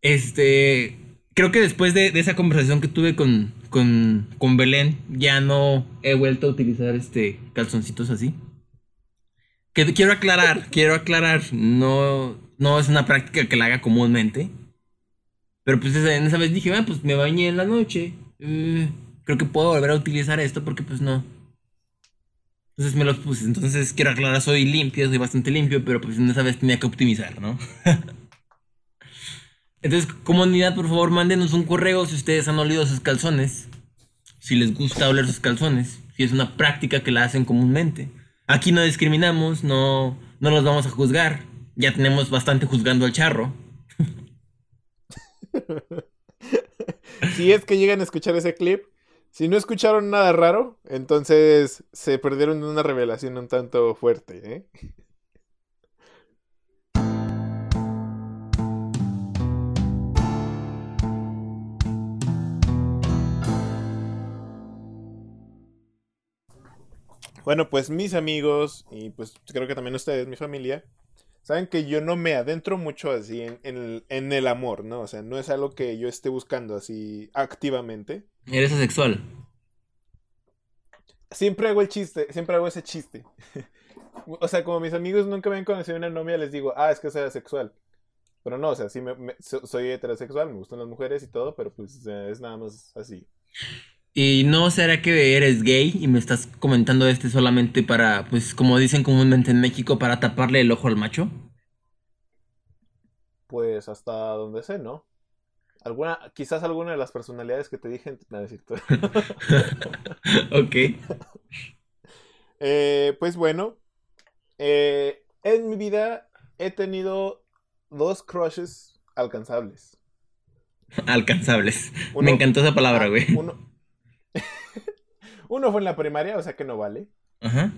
Este, creo que después de, de esa conversación que tuve con, con, con Belén, ya no he vuelto a utilizar este calzoncitos así. Que quiero aclarar, quiero aclarar, no, no es una práctica que la haga comúnmente. Pero pues en esa vez dije, ah, pues me bañé en la noche. eh, creo que puedo volver a utilizar esto porque pues no. Entonces me los puse. Entonces quiero aclarar, soy limpio, soy bastante limpio, pero pues en esa vez tenía que optimizar, ¿no? Entonces, comunidad, por favor, mándenos un correo si ustedes han olido sus calzones. Si les gusta oler sus calzones. Si es una práctica que la hacen comúnmente. Aquí no discriminamos, no, no los vamos a juzgar. Ya tenemos bastante juzgando al charro. Si es que llegan a escuchar ese clip, si no escucharon nada raro, entonces se perdieron una revelación un tanto fuerte, ¿eh? Bueno, pues mis amigos y pues creo que también ustedes, mi familia, saben que yo no me adentro mucho así en, en el, en el amor, ¿no? O sea, no es algo que yo esté buscando así activamente. Eres asexual. Siempre hago el chiste, siempre hago ese chiste. o sea, como mis amigos nunca me han conocido una novia, les digo, ah, es que soy asexual. Pero no, o sea, sí me, me- so- soy heterosexual, me gustan las mujeres y todo, pero pues es nada más así. ¿Y no será que eres gay y me estás comentando este solamente para, pues como dicen comúnmente en México, para taparle el ojo al macho? Pues hasta donde sé, ¿no? Alguna, quizás alguna de las personalidades que te dije, no, es cierto. ok. Eh, pues bueno, eh, en mi vida he tenido dos crushes alcanzables. Alcanzables. Uno- Me encantó esa palabra, Ah, güey. Uno... uno fue en la primaria, o sea que no vale. Ajá.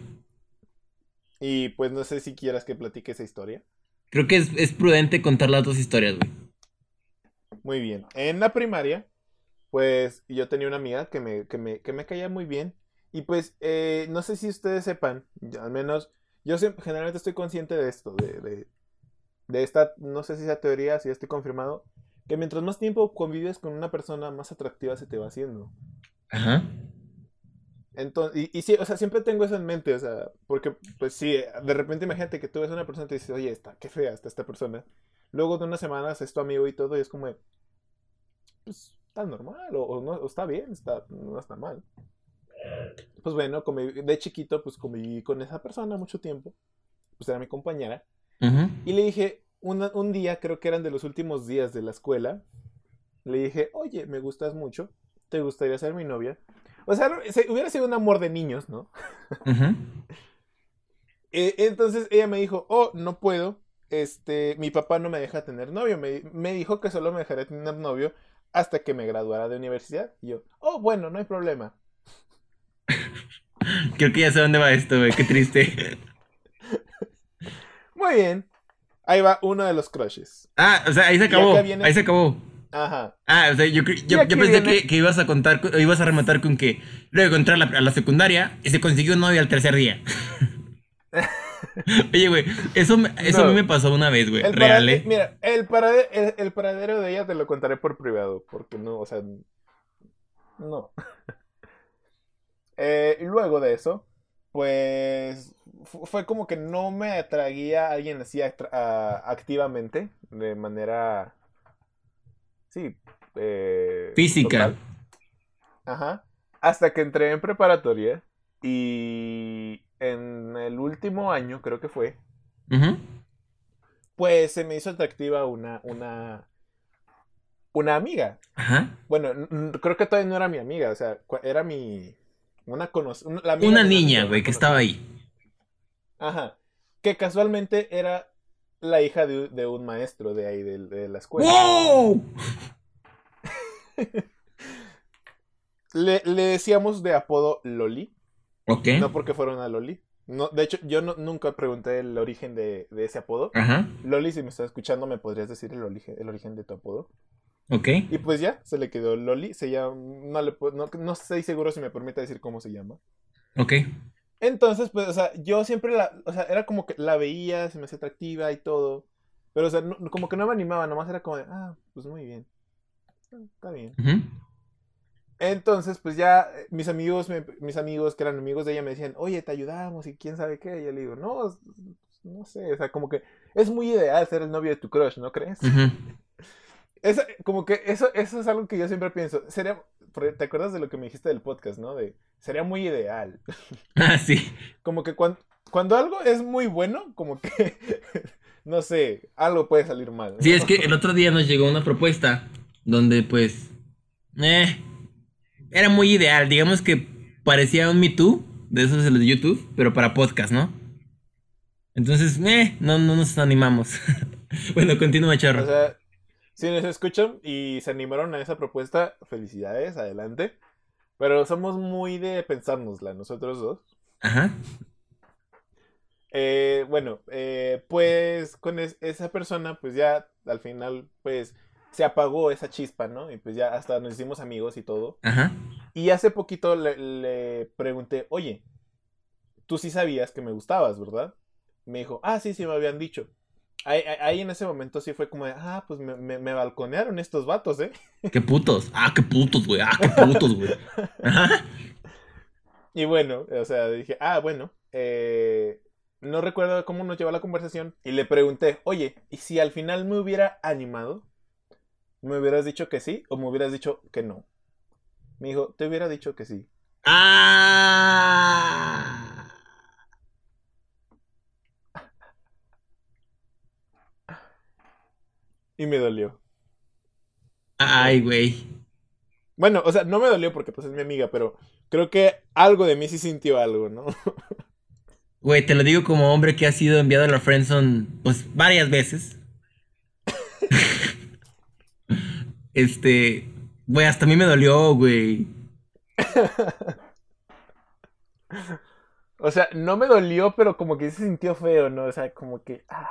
Y pues no sé si quieras que platique esa historia. Creo que es, es prudente contar las dos historias, güey. Muy bien. En la primaria, pues yo tenía una amiga que me, que me, que me caía muy bien. Y pues eh, no sé si ustedes sepan, al menos yo generalmente estoy consciente de esto, de, de, de esta, no sé si esa teoría, si ya estoy confirmado, que mientras más tiempo convives con una persona, más atractiva se te va haciendo. Ajá. Entonces, y, y sí, o sea, siempre tengo eso en mente, o sea, porque, pues sí, de repente imagínate que tú ves a una persona y te dices, oye, está, qué fea está esta persona. Luego de unas semanas es tu amigo y todo, y es como, pues, está normal, o, o no, o está bien, está, no está mal. Pues bueno, conviví- de chiquito, pues conviví con esa persona mucho tiempo, pues era mi compañera, Ajá. y le dije, una- un día, creo que eran de los últimos días de la escuela, le dije, oye, me gustas mucho, ¿te gustaría ser mi novia? O sea, se- hubiera sido un amor de niños, ¿no? Eh, entonces ella me dijo, oh, no puedo, este, mi papá no me deja tener novio, me, me dijo que solo me dejaría tener novio hasta que me graduara de universidad. Y yo, oh, bueno, no hay problema. Creo que ya sé dónde va esto, güey. Qué triste. Muy bien, ahí va uno de los crushes. Ah, o sea, ahí se acabó. viene- Ahí se acabó. Ajá. Ah, o sea, yo, yo, yo pensé que, que ibas a contar, co- ibas a rematar con que luego entró a la, a la secundaria y se consiguió un novio al tercer día. Oye, güey, eso, eso a mí me pasó una vez, güey. Real, ¿eh? Mira, el, parade- el, el paradero de ella te lo contaré por privado, porque no, o sea, no. Eh, luego de eso, pues fu- fue como que no me atraía a alguien así activamente, de manera, sí, eh, Física. total. Ajá. Hasta que entré en preparatoria y en el último año, creo que fue, pues se me hizo atractiva una, una, una amiga. Ajá. Bueno, creo que todavía no era mi amiga, o sea, era mi, una conocida, Una niña, güey, que estaba ahí. Ajá, que casualmente era la hija de, de un maestro de ahí, de, de la escuela. ¡Wow! Le, le decíamos de apodo Loli, Ok. no porque fuera una Loli. No, de hecho, yo no- nunca pregunté el origen de, de ese apodo. Ajá. Loli, si me estás escuchando, ¿me podrías decir el origen, el origen de tu apodo? Ok. Y pues ya, se le quedó Loli. Se llama, no, le, no, no estoy seguro si me permite decir cómo se llama. Ok. Entonces, pues, o sea, yo siempre la, o sea, era como que la veía, se me hacía atractiva y todo. Pero, o sea, no- como que no me animaba, nomás era como de, ah, pues muy bien. Está bien. Entonces, pues ya eh, mis amigos, me- mis amigos que eran amigos de ella me decían, oye, te ayudamos y quién sabe qué. Y yo le digo, no, no sé, o sea, como que es muy ideal ser el novio de tu crush, ¿no crees? Ujú. Eso, como que eso, eso es algo que yo siempre pienso. Sería, ¿te acuerdas de lo que me dijiste del podcast, no? De, sería muy ideal. Ah, sí. Como que cuando, cuando algo es muy bueno, como que, no sé, algo puede salir mal. ¿no? Sí, es que el otro día nos llegó una propuesta donde pues... Eh, era muy ideal. Digamos que parecía un Me Too, de esos de los de YouTube, pero para podcast, ¿no? Entonces, eh, no, no nos animamos. bueno, continúa, Charro. O sea, si nos escuchan y se animaron a esa propuesta, felicidades, adelante. Pero somos muy de pensárnosla, nosotros dos. Ajá. Eh, bueno, eh, pues con es- esa persona, pues ya al final, pues se apagó esa chispa, ¿no? Y pues ya hasta nos hicimos amigos y todo. Ajá. Y hace poquito le, le pregunté, oye, tú sí sabías que me gustabas, ¿verdad? Me dijo, ah, sí, sí me habían dicho. Ahí, en ese momento sí fue como de, ah, pues me, me, me balconearon estos vatos, ¿eh? Qué putos. Ah, qué putos, güey. Ah, qué putos, güey. Y bueno, o sea, dije, ah, bueno, eh, no recuerdo cómo nos llevó la conversación. Y le pregunté, oye, ¿y si al final me hubiera animado? ¿Me hubieras dicho que sí o me hubieras dicho que no? Me dijo, te hubiera dicho que sí. Ah. Y me dolió. Ay, güey. Bueno, o sea, no me dolió porque pues es mi amiga, pero creo que algo de mí sí sintió algo, ¿no? Güey, te lo digo como hombre que ha sido enviado a la friendzone, pues, varias veces. este, güey, hasta a mí me dolió, güey. O sea, no me dolió, pero como que se sintió feo, ¿no? O sea, como que... Ah,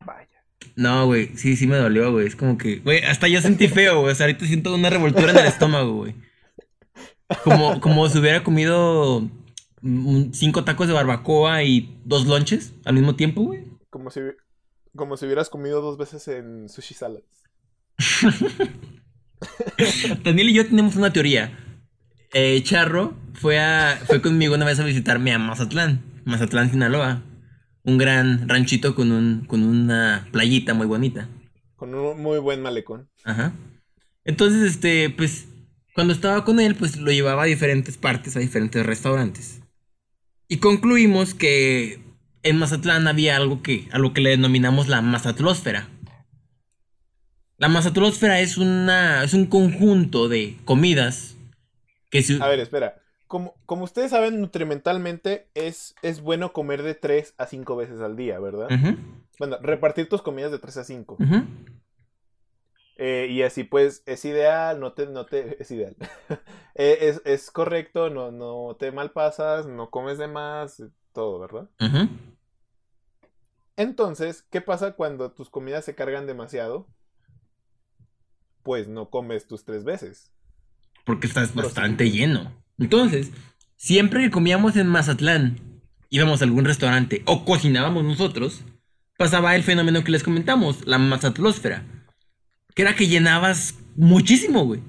vaya. No, güey, sí, sí me dolió, güey. Es como que, güey, hasta yo sentí feo, güey. O sea, ahorita siento una revoltura en el estómago, güey. Como, como si hubiera comido cinco tacos de barbacoa y dos lonches al mismo tiempo, güey. Como si, como si hubieras comido dos veces en sushi salads. Daniel y yo tenemos una teoría. Eh, Charro fue, a, fue conmigo una vez a visitarme a Mazatlán, Mazatlán, Sinaloa. Un gran ranchito con, un, con una playita muy bonita. Con un muy buen malecón. Ajá. Entonces, este, pues, cuando estaba con él, pues lo llevaba a diferentes partes, a diferentes restaurantes. Y concluimos que en Mazatlán había algo que, a lo que le denominamos la Mazatlósfera. La Mazatlósfera es una, es un conjunto de comidas que se... A ver, espera. Como, como ustedes saben, nutrimentalmente es, es bueno comer de 3 a 5 veces al día, ¿verdad? Bueno, repartir tus comidas de 3 a 5. ujú. Eh, y así pues es ideal, no te, no te, es ideal. Eh, es, es correcto, no, no te malpasas, no comes de más, todo, ¿verdad? Entonces, ¿qué pasa cuando tus comidas se cargan demasiado? Pues no comes tus tres veces. Porque estás bastante lleno. Entonces, siempre que comíamos en Mazatlán, íbamos a algún restaurante o cocinábamos nosotros, pasaba el fenómeno que les comentamos, la mazatlósfera. Que era que llenabas muchísimo, güey.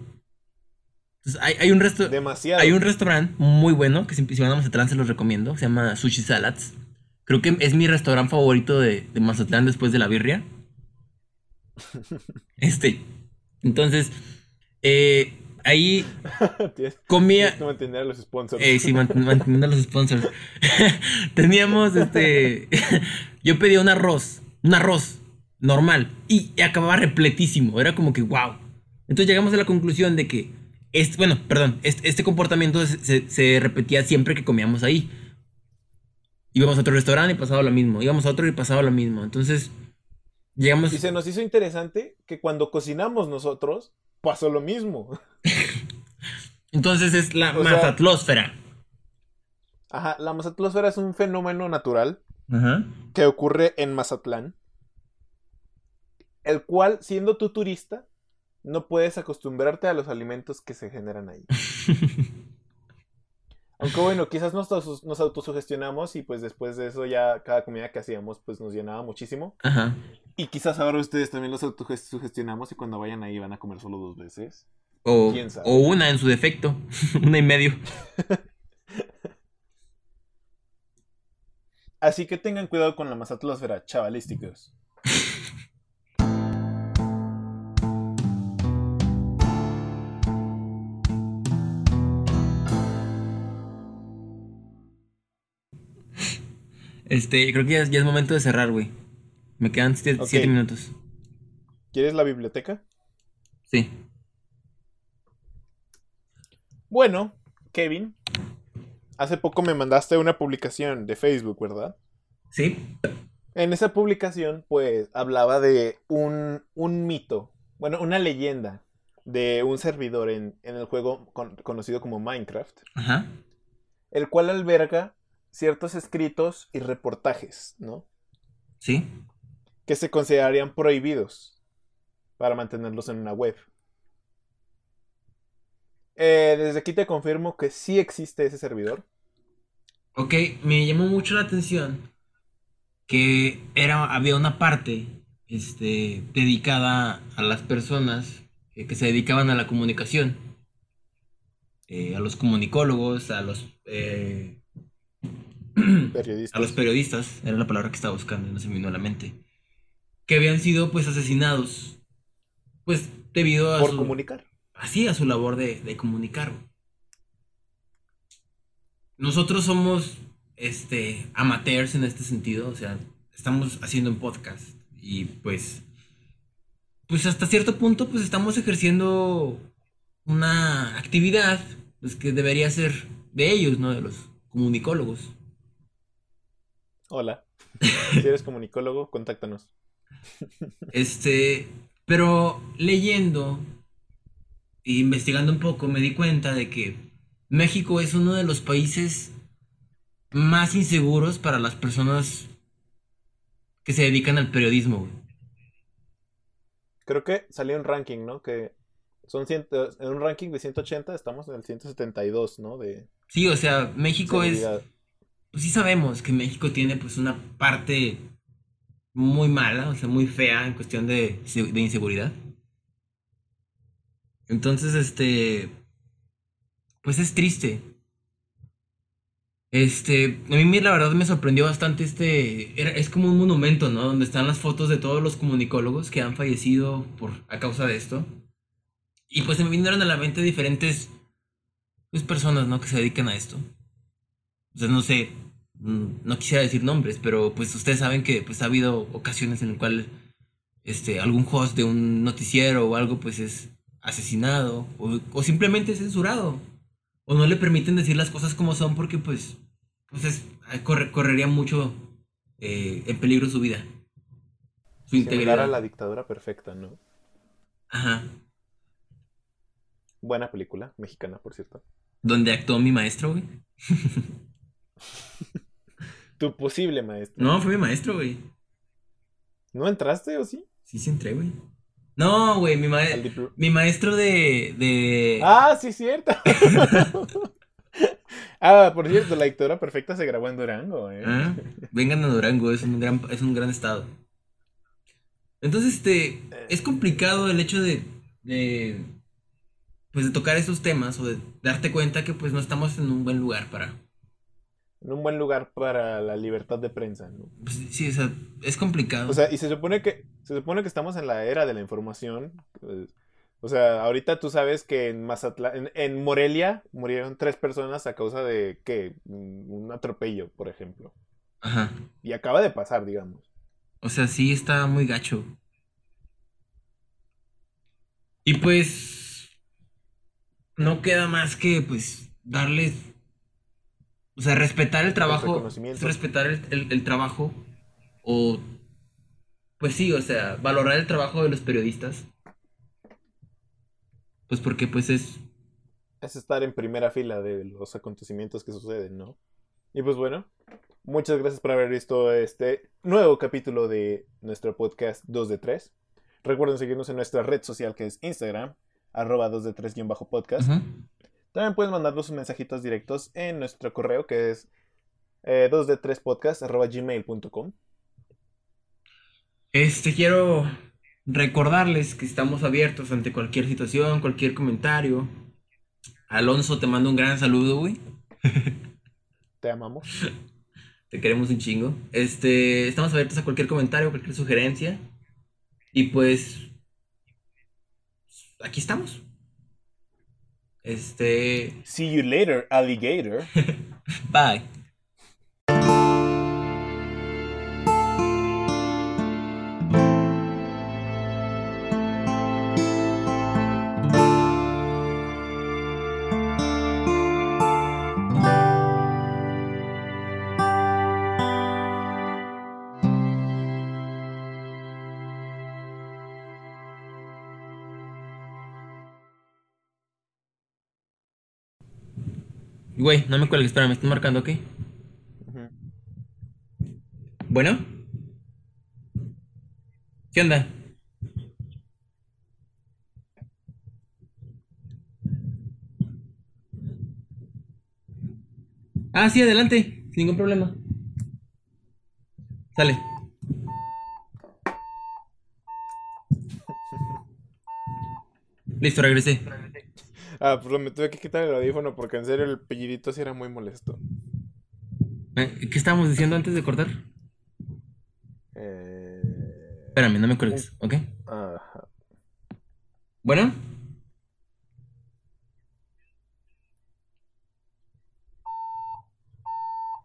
Entonces, hay, hay un resto- Demasiado. hay un restaurante muy bueno que si, si van a Mazatlán se los recomiendo. Se llama Sushi Salads. Creo que es mi restaurante favorito de, de Mazatlán después de la birria. Este. Entonces, eh, ahí comía. mantener a los sponsors. Eh, sí, mant- manteniendo a los sponsors. Teníamos este. Yo pedía un arroz. Un arroz normal. Y, y acababa repletísimo. Era como que wow. Entonces llegamos a la conclusión de que. Este, bueno, perdón. Este, este comportamiento se, se- se repetía siempre que comíamos ahí. íbamos a otro restaurante y pasaba lo mismo. Íbamos a otro y pasaba lo mismo. Entonces, llegamos. Y se nos hizo interesante que cuando cocinamos nosotros, pasó lo mismo. Entonces es la O sea- mazatlósfera. Ajá, la mazatlosfera es un fenómeno natural Ajá. que ocurre en Mazatlán, el cual, siendo tú turista, no puedes acostumbrarte a los alimentos que se generan ahí. Aunque bueno, quizás nos, nos autosugestionamos y pues después de eso ya cada comida que hacíamos pues nos llenaba muchísimo. Ajá. Y quizás ahora ustedes también los autosugestionamos y cuando vayan ahí van a comer solo dos veces. O, ¿Quién sabe? o una en su defecto. una y medio. Así que tengan cuidado con la mazatlosfera, chavalísticos. Este, creo que ya, es- ya es momento de cerrar, güey. Me quedan siete, minutos. ¿Quieres la biblioteca? Sí. Bueno, Kevin, hace poco me mandaste una publicación de Facebook, ¿verdad? Sí. En esa publicación, pues, hablaba de un, un mito, bueno, una leyenda de un servidor en, en el juego con- conocido como Minecraft, Ajá. el cual alberga ciertos escritos y reportajes, ¿no? Sí. Que se considerarían prohibidos para mantenerlos en una web. Eh, desde aquí te confirmo que sí existe ese servidor. Ok, me llamó mucho la atención que era, había una parte este, dedicada a las personas que se dedicaban a la comunicación. Eh, a los comunicólogos, a los, eh, Periodistas. a los periodistas, era la palabra que estaba buscando, no se me vino a la mente, que habían sido pues asesinados, pues debido a por su, comunicar. así a su labor de, de comunicar. Nosotros somos este amateurs en este sentido, o sea, estamos haciendo un podcast y pues pues hasta cierto punto pues estamos ejerciendo una actividad pues que debería ser de ellos, ¿no? De los comunicólogos. Hola. Si eres comunicólogo, contáctanos. Este, pero leyendo e investigando un poco me di cuenta de que México es uno de los países más inseguros para las personas que se dedican al periodismo. güey. Creo que salió un ranking, ¿no? Que son ciento, en un ranking de 180 estamos en el 172, ¿no? De Sí, o sea, México es. Pues sí sabemos que México tiene pues una parte muy mala, o sea, muy fea en cuestión de, de inseguridad. Entonces, este, pues es triste. Este, a mí la verdad me sorprendió bastante este, es como un monumento, ¿no? Donde están las fotos de todos los comunicólogos que han fallecido por, a causa de esto. Y pues se me vinieron a la mente diferentes, pues, personas, ¿no? Que se dedican a esto. O sea, no sé, no quisiera decir nombres, pero pues ustedes saben que pues ha habido ocasiones en las cuales este, algún host de un noticiero o algo pues es asesinado o, o simplemente censurado. O no le permiten decir las cosas como son porque pues, pues es- corre- correría mucho eh, en peligro su vida. Su Similar integridad. a la dictadura perfecta, ¿no? Ajá. Buena película, mexicana, por cierto. Donde actuó mi maestro, güey. Tu posible maestro. No, fue mi maestro, güey. ¿No entraste o sí? Sí, sí entré, güey. No, güey, mi, diplo- mi maestro de... de... Ah, sí, cierto. ah, por cierto, la dictadura perfecta se grabó en Durango, ¿eh? Ah, Vengan a Durango, es un gran, es un gran estado. Entonces, este, es complicado el hecho de, de, pues, de tocar esos temas o de darte cuenta que, pues, no estamos en un buen lugar para, En un buen lugar para la libertad de prensa, ¿no? pues, sí, o sea, es complicado. O sea, y se supone que se supone que estamos en la era de la información. pues, o sea, ahorita tú sabes que en Mazatlán, en, en Morelia murieron tres personas a causa de ¿qué? un atropello, por ejemplo. Ajá. Y acaba de pasar, digamos. O sea, sí está muy gacho. Y pues no queda más que pues darles O sea, respetar el trabajo. Respetar el, el- el trabajo. O. Pues sí, o sea, valorar el trabajo de los periodistas. Pues porque pues es. es estar en primera fila de los acontecimientos que suceden, ¿no? Y pues bueno, muchas gracias por haber visto este nuevo capítulo de nuestro podcast 2 de 3. Recuerden seguirnos en nuestra red social que es Instagram, arroba 2 de 3-podcast. Ujú. También pueden mandarnos sus mensajitos directos en nuestro correo que es eh, 2 de 3 podcast arroba gmail.com. Este, quiero recordarles que estamos abiertos ante cualquier situación, cualquier comentario. Alonso, te mando un gran saludo, güey. Te amamos. Te queremos un chingo. Este, estamos abiertos a cualquier comentario, cualquier sugerencia. Y pues. Aquí estamos. Este. See you later, alligator. Bye. Güey, no me cuelgues, espera, me estoy marcando, ¿ok? Bueno. ¿Qué onda? Ah, sí, adelante, sin ningún problema. Sale. Listo, regresé. Ah, pues me tuve que quitar el audífono porque en serio el pellidito sí era muy molesto. Eh, ¿Qué estábamos diciendo antes de cortar? Eh... Espérame, no me cuelgues, ¿ok? Ajá. Bueno.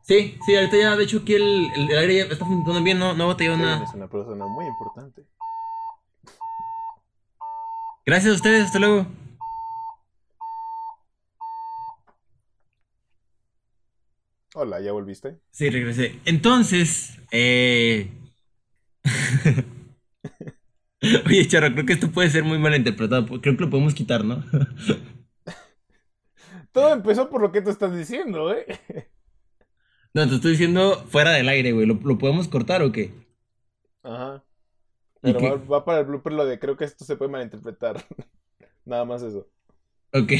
Sí, sí, ahorita ya, de hecho aquí el, el, el aire ya está funcionando bien, no, no ha batallado Kevin nada. es una persona muy importante. Gracias a ustedes, hasta luego. Hola, ¿ya volviste? Sí, regresé. Entonces, eh... Oye, Charro, creo que esto puede ser muy mal interpretado. Creo que lo podemos quitar, ¿no? Todo empezó por lo que tú estás diciendo, ¿eh? No, te estoy diciendo fuera del aire, güey. ¿Lo, lo podemos cortar o qué? Ajá. ¿Y Pero va, va para el blooper lo de creo que esto se puede malinterpretar. Nada más eso. Ok.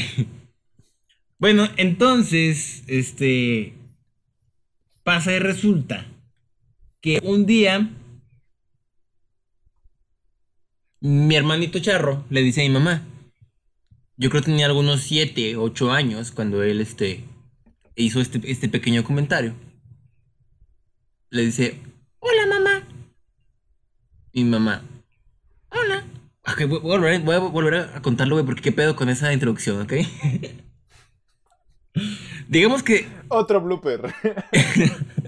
Bueno, entonces, este. Pasa y resulta que un día. Mi hermanito Charro le dice a mi mamá. Yo creo que tenía algunos 7, 8 años cuando él este, hizo este, este pequeño comentario. Le dice: Hola, mamá. Mi mamá: Hola. Ok, voy, a volver, a contarlo, porque qué pedo con esa introducción, ¿ok? Digamos que Otro blooper.